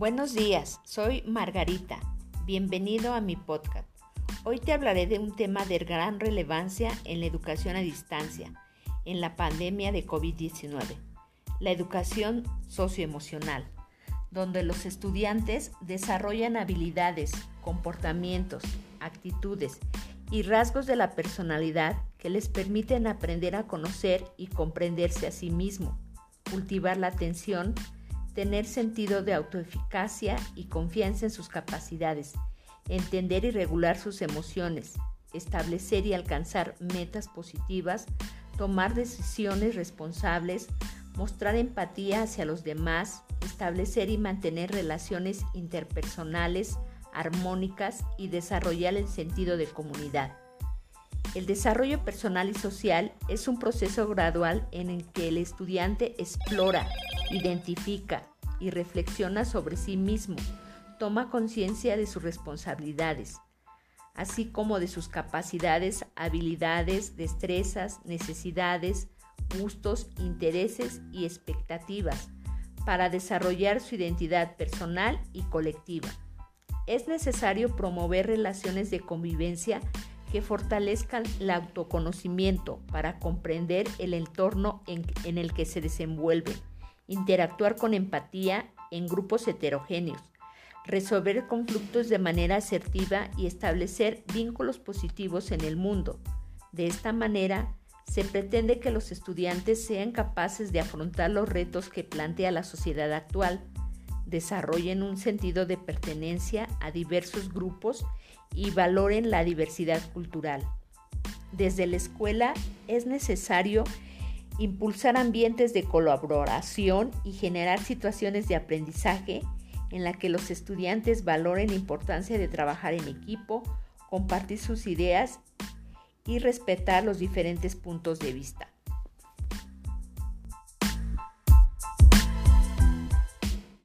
Buenos días, soy Margarita. Bienvenido a mi podcast. Hoy te hablaré de un tema de gran relevancia en la educación a distancia, en la pandemia de COVID-19, la educación socioemocional, donde los estudiantes desarrollan habilidades, comportamientos, actitudes y rasgos de la personalidad que les permiten aprender a conocer y comprenderse a sí mismo, cultivar la atención, tener sentido de autoeficacia y confianza en sus capacidades, entender y regular sus emociones, establecer y alcanzar metas positivas, tomar decisiones responsables, mostrar empatía hacia los demás, establecer y mantener relaciones interpersonales armónicas y desarrollar el sentido de comunidad. El desarrollo personal y social es un proceso gradual en el que el estudiante explora, identifica y reflexiona sobre sí mismo, toma conciencia de sus responsabilidades, así como de sus capacidades, habilidades, destrezas, necesidades, gustos, intereses y expectativas para desarrollar su identidad personal y colectiva. Es necesario promover relaciones de convivencia que fortalezcan el autoconocimiento para comprender el entorno en, el que se desenvuelve interactuar con empatía en grupos heterogéneos, resolver conflictos de manera asertiva y establecer vínculos positivos en el mundo. De esta manera, se pretende que los estudiantes sean capaces de afrontar los retos que plantea la sociedad actual, desarrollen un sentido de pertenencia a diversos grupos y valoren la diversidad cultural. Desde la escuela es necesario impulsar ambientes de colaboración y generar situaciones de aprendizaje en la que los estudiantes valoren la importancia de trabajar en equipo, compartir sus ideas y respetar los diferentes puntos de vista.